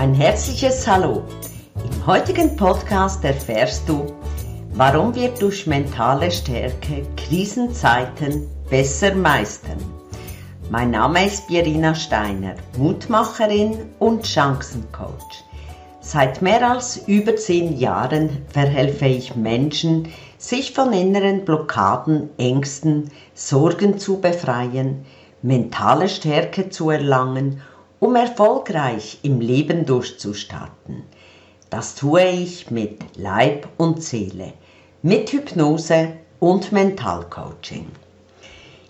Ein herzliches Hallo. Im heutigen Podcast erfährst du, warum wir durch mentale Stärke Krisenzeiten besser meistern. Mein Name ist Birina Steiner, Mutmacherin und Chancencoach. Seit mehr als über zehn Jahren verhelfe ich Menschen, sich von inneren Blockaden, Ängsten, Sorgen zu befreien, mentale Stärke zu erlangen, um erfolgreich im Leben durchzustarten. Das tue ich mit Leib und Seele, mit Hypnose und Mentalcoaching.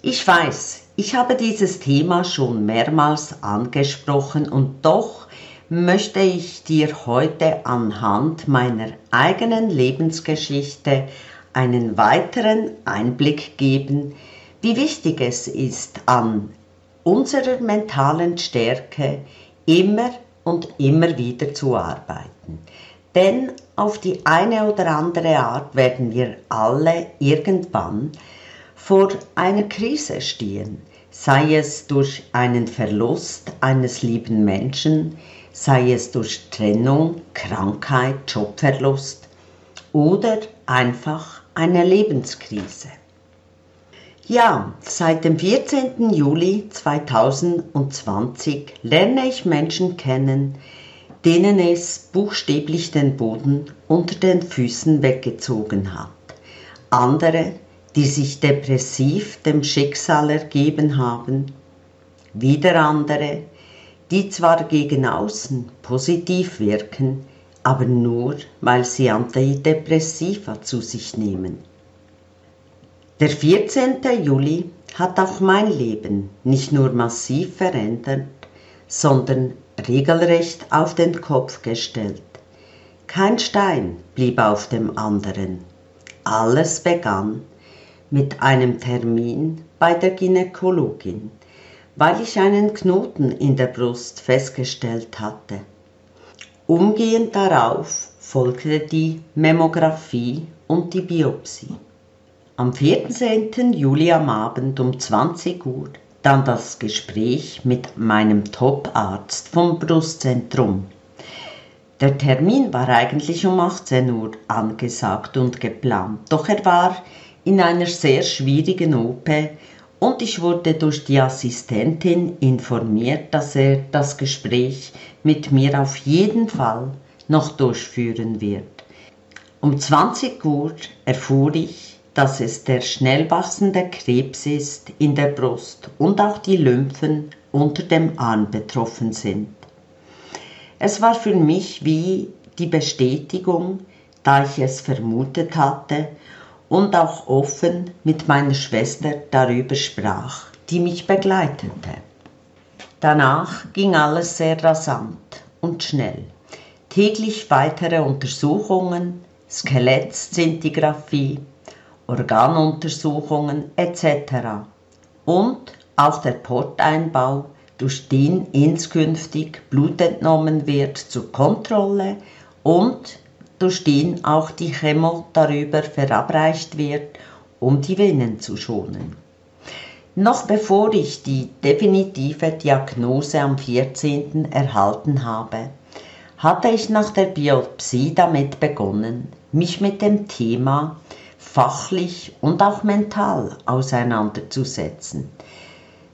Ich weiß, ich habe dieses Thema schon mehrmals angesprochen und doch möchte ich dir heute anhand meiner eigenen Lebensgeschichte einen weiteren Einblick geben, wie wichtig es ist, an unserer mentalen Stärke immer und immer wieder zu arbeiten. Denn auf die eine oder andere Art werden wir alle irgendwann vor einer Krise stehen, sei es durch einen Verlust eines lieben Menschen, sei es durch Trennung, Krankheit, Jobverlust oder einfach eine Lebenskrise. Ja, seit dem 14. Juli 2020 lerne ich Menschen kennen, denen es buchstäblich den Boden unter den Füßen weggezogen hat. Andere, die sich depressiv dem Schicksal ergeben haben. Wieder andere, die zwar gegen außen positiv wirken, aber nur, weil sie Antidepressiva zu sich nehmen. Der 14. Juli hat auch mein Leben nicht nur massiv verändert, sondern regelrecht auf den Kopf gestellt. Kein Stein blieb auf dem anderen. Alles begann mit einem Termin bei der Gynäkologin, weil ich einen Knoten in der Brust festgestellt hatte. Umgehend darauf folgte die Mammographie und die Biopsie. Am 14. Juli am Abend um 20 Uhr dann das Gespräch mit meinem Top-Arzt vom Brustzentrum. Der Termin war eigentlich um 18 Uhr angesagt und geplant, doch er war in einer sehr schwierigen OP und ich wurde durch die Assistentin informiert, dass er das Gespräch mit mir auf jeden Fall noch durchführen wird. Um 20 Uhr erfuhr ich, dass es der schnell wachsende Krebs ist in der Brust und auch die Lymphen unter dem Arm betroffen sind. Es war für mich wie die Bestätigung, da ich es vermutet hatte und auch offen mit meiner Schwester darüber sprach, die mich begleitete. Danach ging alles sehr rasant und schnell. Täglich weitere Untersuchungen, Skelettszintigraphie, Organuntersuchungen etc. Und auch der Porteinbau, durch den inskünftig Blut entnommen wird zur Kontrolle und durch den auch die Chemo darüber verabreicht wird, um die Venen zu schonen. Noch bevor ich die definitive Diagnose am 14. erhalten habe, hatte ich nach der Biopsie damit begonnen, mich mit dem Thema fachlich und auch mental auseinanderzusetzen.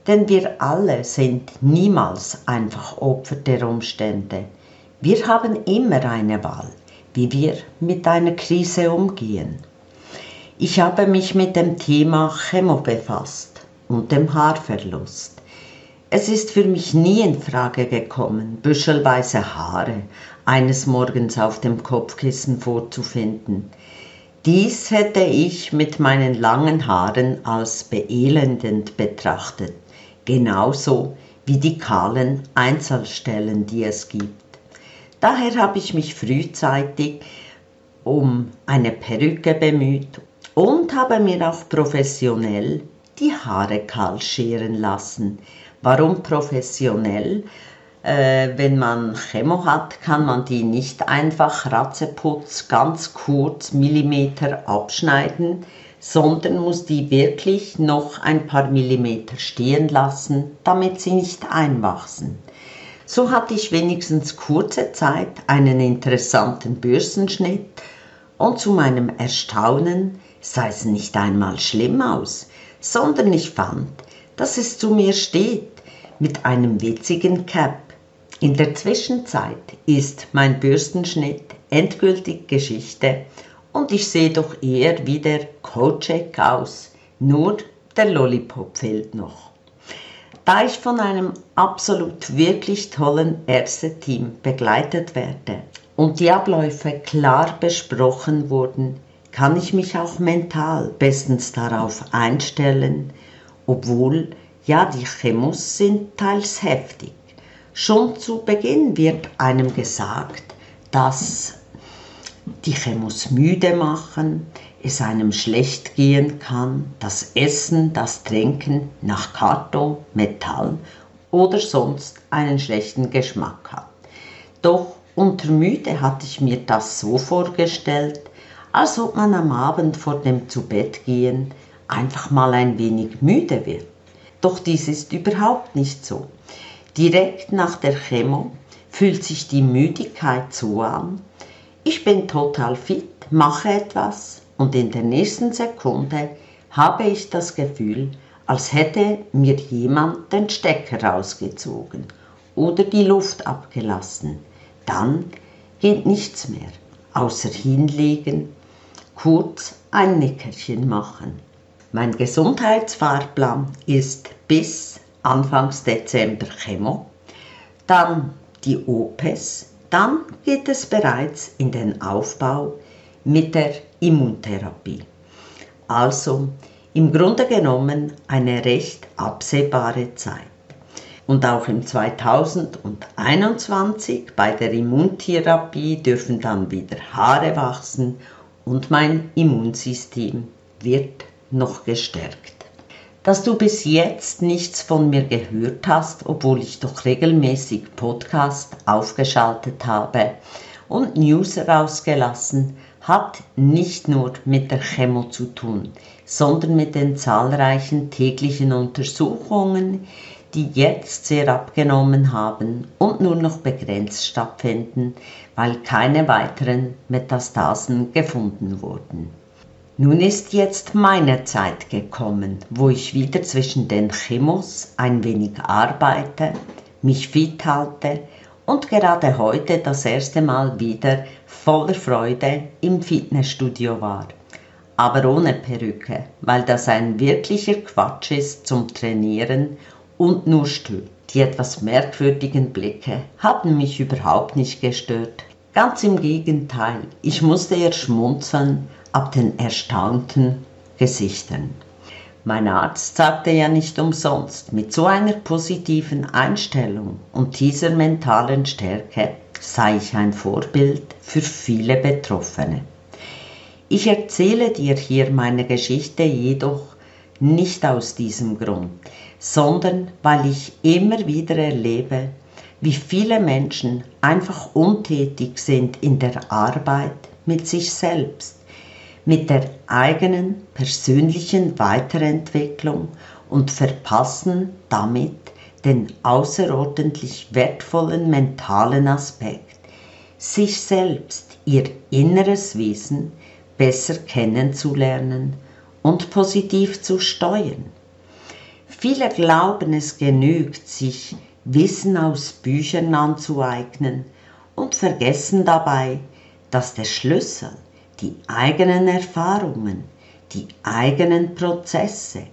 Denn wir alle sind niemals einfach Opfer der Umstände. Wir haben immer eine Wahl, wie wir mit einer Krise umgehen. Ich habe mich mit dem Thema Chemo befasst und dem Haarverlust. Es ist für mich nie in Frage gekommen, büschelweise Haare eines Morgens auf dem Kopfkissen vorzufinden. Dies hätte ich mit meinen langen Haaren als beelendend betrachtet, genauso wie die kahlen Einzelstellen, die es gibt. Daher habe ich mich frühzeitig um eine Perücke bemüht und habe mir auch professionell die Haare kahl scheren lassen. Warum professionell? Äh, wenn man Chemo hat, kann man die nicht einfach ratzeputz ganz kurz Millimeter abschneiden, sondern muss die wirklich noch ein paar Millimeter stehen lassen, damit sie nicht einwachsen. So hatte ich wenigstens kurze Zeit einen interessanten Börsenschnitt und zu meinem Erstaunen sah es nicht einmal schlimm aus, sondern ich fand, dass es zu mir steht mit einem witzigen Cap. In der Zwischenzeit ist mein Börsenschnitt endgültig Geschichte und ich sehe doch eher wie der Kojak aus, nur der Lollipop fehlt noch. Da ich von einem absolut wirklich tollen Ärzteteam begleitet werde und die Abläufe klar besprochen wurden, kann ich mich auch mental bestens darauf einstellen, obwohl ja die Chemos sind teils heftig. Schon zu Beginn wird einem gesagt, dass die Chemos müde machen, es einem schlecht gehen kann, das Essen, das Trinken nach Karton, Metall oder sonst einen schlechten Geschmack hat. Doch unter müde hatte ich mir das so vorgestellt, als ob man am Abend vor dem Zubettgehen einfach mal ein wenig müde wird. Doch dies ist überhaupt nicht so. Direkt nach der Chemo fühlt sich die Müdigkeit so an, ich bin total fit, mache etwas und in der nächsten Sekunde habe ich das Gefühl, als hätte mir jemand den Stecker rausgezogen oder die Luft abgelassen. Dann geht nichts mehr, außer hinlegen, kurz ein Nickerchen machen. Mein Gesundheitsfahrplan ist bis Anfangs Dezember Chemo, dann die OPES, dann geht es bereits in den Aufbau mit der Immuntherapie. Also im Grunde genommen eine recht absehbare Zeit. Und auch im 2021 bei der Immuntherapie dürfen dann wieder Haare wachsen und mein Immunsystem wird noch gestärkt dass du bis jetzt nichts von mir gehört hast, obwohl ich doch regelmäßig Podcast aufgeschaltet habe und News rausgelassen, hat nicht nur mit der Chemo zu tun, sondern mit den zahlreichen täglichen Untersuchungen, die jetzt sehr abgenommen haben und nur noch begrenzt stattfinden, weil keine weiteren Metastasen gefunden wurden. Nun ist jetzt meine Zeit gekommen, wo ich wieder zwischen den Chemos ein wenig arbeite, mich fit halte und gerade heute das erste Mal wieder voller Freude im Fitnessstudio war. Aber ohne Perücke, weil das ein wirklicher Quatsch ist zum Trainieren und nur stört. Die etwas merkwürdigen Blicke haben mich überhaupt nicht gestört. Ganz im Gegenteil, ich musste eher schmunzeln, ab den erstaunten Gesichtern. Mein Arzt sagte ja nicht umsonst, mit so einer positiven Einstellung und dieser mentalen Stärke sei ich ein Vorbild für viele Betroffene. Ich erzähle dir hier meine Geschichte jedoch nicht aus diesem Grund, sondern weil ich immer wieder erlebe, wie viele Menschen einfach untätig sind in der Arbeit mit sich selbst mit der eigenen persönlichen Weiterentwicklung und verpassen damit den außerordentlich wertvollen mentalen Aspekt, sich selbst, ihr inneres Wesen besser kennenzulernen und positiv zu steuern. Viele glauben, es genügt, sich Wissen aus Büchern anzueignen und vergessen dabei, dass der Schlüssel die eigenen Erfahrungen, die eigenen Prozesse,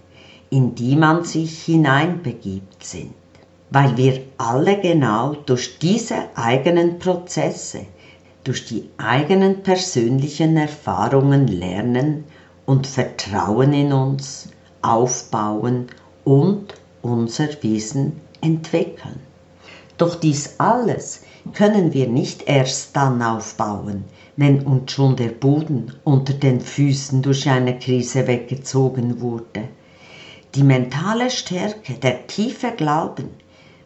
in die man sich hineinbegibt sind, weil wir alle genau durch diese eigenen Prozesse, durch die eigenen persönlichen Erfahrungen lernen und Vertrauen in uns aufbauen und unser Wesen entwickeln. Doch dies alles können wir nicht erst dann aufbauen, wenn uns schon der Boden unter den Füßen durch eine Krise weggezogen wurde. Die mentale Stärke, der tiefe Glauben,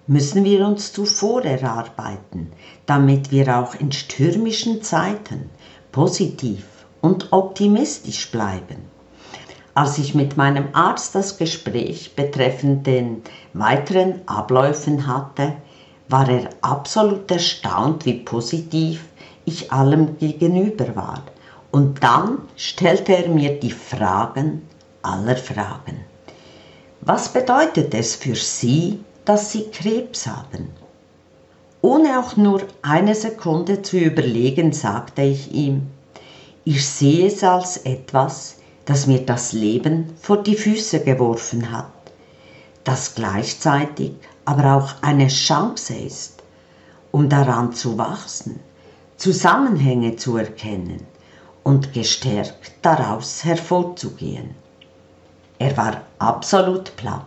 müssen wir uns zuvor erarbeiten, damit wir auch in stürmischen Zeiten positiv und optimistisch bleiben. Als ich mit meinem Arzt das Gespräch betreffend den weiteren Abläufen hatte, war er absolut erstaunt, wie positiv ich allem gegenüber war. Und dann stellte er mir die Fragen aller Fragen. Was bedeutet es für Sie, dass Sie Krebs haben? Ohne auch nur eine Sekunde zu überlegen, sagte ich ihm, ich sehe es als etwas, das mir das Leben vor die Füße geworfen hat, das gleichzeitig aber auch eine Chance ist, um daran zu wachsen, Zusammenhänge zu erkennen und gestärkt daraus hervorzugehen. Er war absolut platt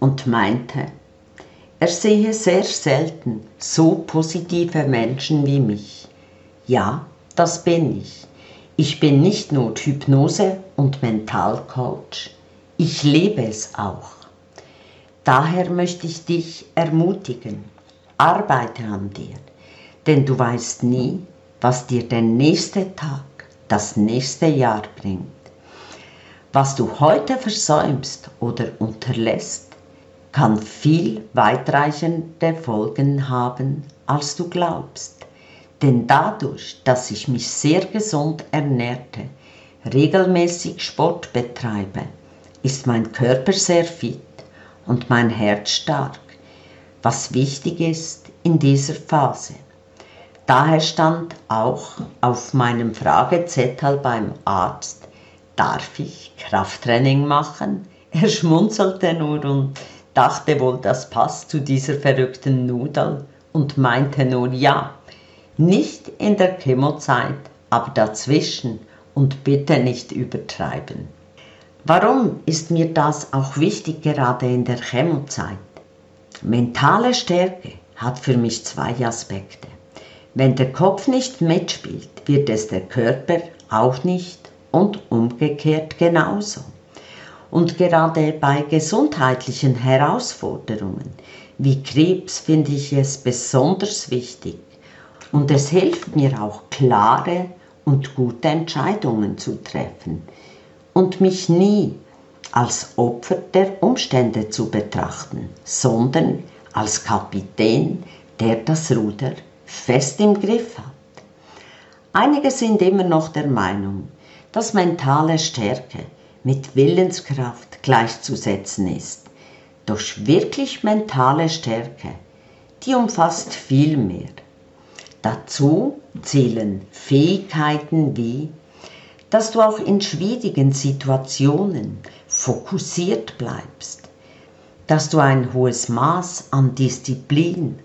und meinte, er sehe sehr selten so positive Menschen wie mich. Ja, das bin ich. Ich bin nicht nur Hypnose- und Mentalcoach, ich lebe es auch. Daher möchte ich dich ermutigen, arbeite an dir, denn du weißt nie, was dir der nächste Tag, das nächste Jahr bringt. Was du heute versäumst oder unterlässt, kann viel weitreichende Folgen haben, als du glaubst. Denn dadurch, dass ich mich sehr gesund ernährte, regelmäßig Sport betreibe, ist mein Körper sehr fit und mein Herz stark, was wichtig ist in dieser Phase. Daher stand auch auf meinem Fragezettel beim Arzt, darf ich Krafttraining machen? Er schmunzelte nur und dachte wohl, das passt zu dieser verrückten Nudel und meinte nur ja. Nicht in der Chemozeit, aber dazwischen und bitte nicht übertreiben. Warum ist mir das auch wichtig gerade in der Chemozeit? Mentale Stärke hat für mich zwei Aspekte. Wenn der Kopf nicht mitspielt, wird es der Körper auch nicht und umgekehrt genauso. Und gerade bei gesundheitlichen Herausforderungen wie Krebs finde ich es besonders wichtig und es hilft mir auch klare und gute Entscheidungen zu treffen und mich nie als Opfer der Umstände zu betrachten, sondern als Kapitän, der das Ruder fest im Griff hat. Einige sind immer noch der Meinung, dass mentale Stärke mit Willenskraft gleichzusetzen ist. Doch wirklich mentale Stärke, die umfasst viel mehr. Dazu zählen Fähigkeiten wie, dass du auch in schwierigen Situationen fokussiert bleibst, dass du ein hohes Maß an Disziplin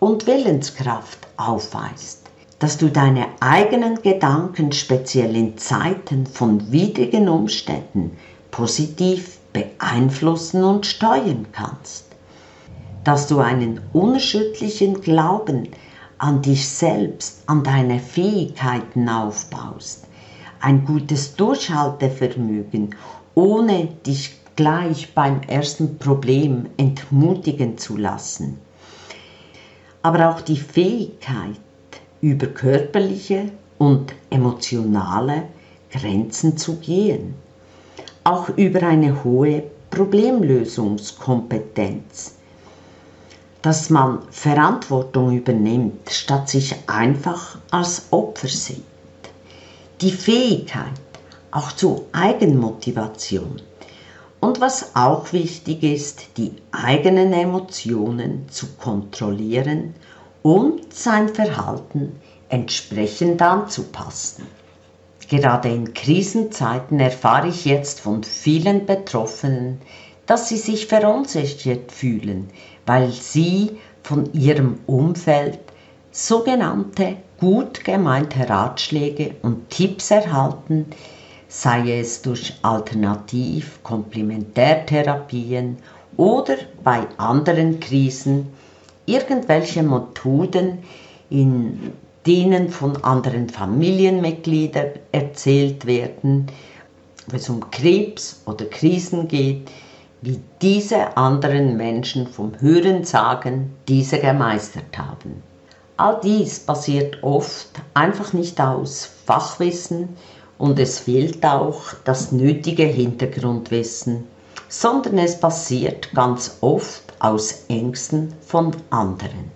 und Willenskraft aufweist, dass du deine eigenen Gedanken speziell in Zeiten von widrigen Umständen positiv beeinflussen und steuern kannst, dass du einen unerschütterlichen Glauben an dich selbst, an deine Fähigkeiten aufbaust, ein gutes Durchhaltevermögen, ohne dich gleich beim ersten Problem entmutigen zu lassen, aber auch die Fähigkeit, über körperliche und emotionale Grenzen zu gehen, auch über eine hohe Problemlösungskompetenz, dass man Verantwortung übernimmt, statt sich einfach als Opfer sieht. Die Fähigkeit auch zur Eigenmotivation. Und was auch wichtig ist, die eigenen Emotionen zu kontrollieren und sein Verhalten entsprechend anzupassen. Gerade in Krisenzeiten erfahre ich jetzt von vielen Betroffenen, dass sie sich verunsichert fühlen, weil sie von ihrem Umfeld sogenannte gut gemeinte Ratschläge und Tipps erhalten, sei es durch Alternativ-, Komplementärtherapien oder bei anderen Krisen irgendwelche Methoden, in denen von anderen Familienmitgliedern erzählt werden, wenn es um Krebs oder Krisen geht, wie diese anderen Menschen vom Hörensagen diese gemeistert haben. All dies basiert oft einfach nicht aus Fachwissen und es fehlt auch das nötige Hintergrundwissen, sondern es basiert ganz oft aus Ängsten von anderen.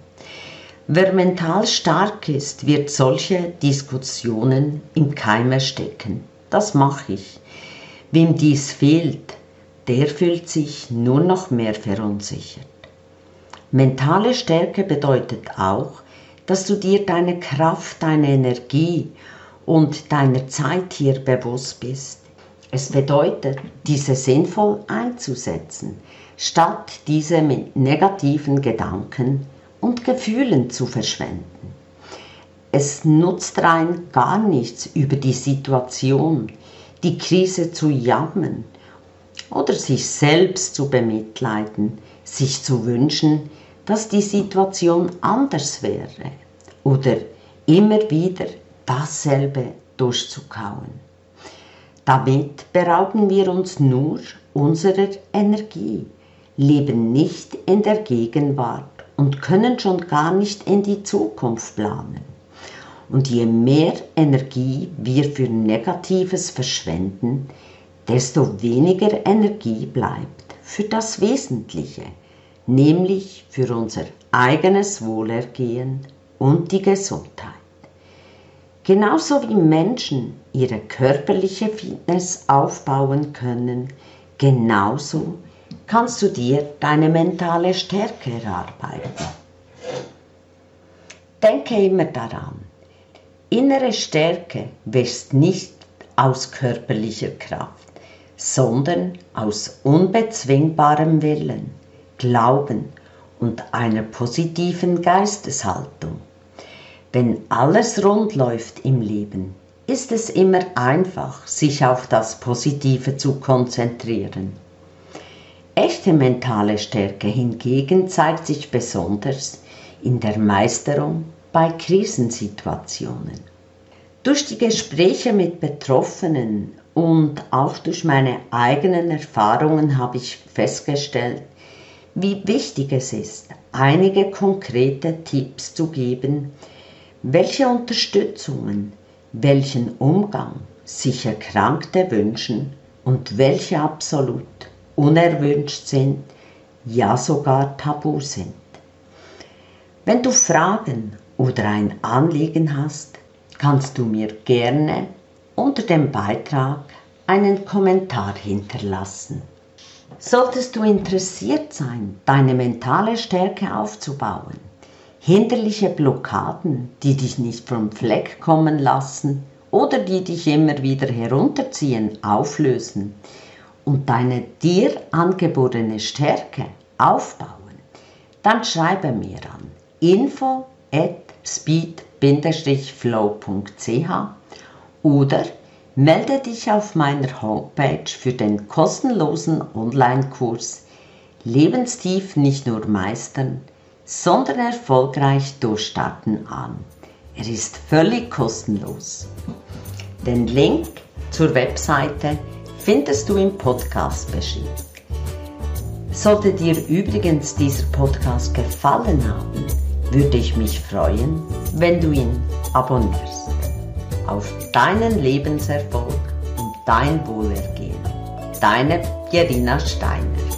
Wer mental stark ist, wird solche Diskussionen im Keim erstecken. Das mache ich. Wem dies fehlt, der fühlt sich nur noch mehr verunsichert. Mentale Stärke bedeutet auch, dass du dir deine Kraft, deine Energie und deiner Zeit hier bewusst bist. Es bedeutet, diese sinnvoll einzusetzen, statt diese mit negativen Gedanken und Gefühlen zu verschwenden. Es nutzt rein gar nichts über die Situation, die Krise zu jammern oder sich selbst zu bemitleiden, sich zu wünschen, dass die Situation anders wäre oder immer wieder dasselbe durchzukauen. Damit berauben wir uns nur unserer Energie, leben nicht in der Gegenwart und können schon gar nicht in die Zukunft planen. Und je mehr Energie wir für Negatives verschwenden, desto weniger Energie bleibt für das Wesentliche, nämlich für unser eigenes Wohlergehen und die Gesundheit. Genauso wie Menschen ihre körperliche Fitness aufbauen können, genauso kannst du dir deine mentale Stärke erarbeiten. Denke immer daran, innere Stärke wächst nicht aus körperlicher Kraft, sondern aus unbezwingbarem Willen Glauben und einer positiven Geisteshaltung. Wenn alles rund läuft im Leben, ist es immer einfach, sich auf das Positive zu konzentrieren. Echte mentale Stärke hingegen zeigt sich besonders in der Meisterung bei Krisensituationen. Durch die Gespräche mit Betroffenen und auch durch meine eigenen Erfahrungen habe ich festgestellt, wie wichtig es ist, einige konkrete Tipps zu geben, welche Unterstützungen, welchen Umgang sich Erkrankte wünschen und welche absolut unerwünscht sind, ja sogar tabu sind. Wenn du Fragen oder ein Anliegen hast, kannst du mir gerne unter dem Beitrag einen Kommentar hinterlassen. Solltest du interessiert sein, deine mentale Stärke aufzubauen, hinderliche Blockaden, die dich nicht vom Fleck kommen lassen oder die dich immer wieder herunterziehen, auflösen und deine dir angeborene Stärke aufbauen, dann schreibe mir an info at speed-flow.ch oder Melde dich auf meiner Homepage für den kostenlosen Online-Kurs Lebenstief nicht nur meistern, sondern erfolgreich durchstarten an. Er ist völlig kostenlos. Den Link zur Webseite findest du im Podcast-Beschrieb. Sollte dir übrigens dieser Podcast gefallen haben, würde ich mich freuen, wenn du ihn abonnierst auf deinen Lebenserfolg und dein Wohlergehen. Deine Gerina Steiner.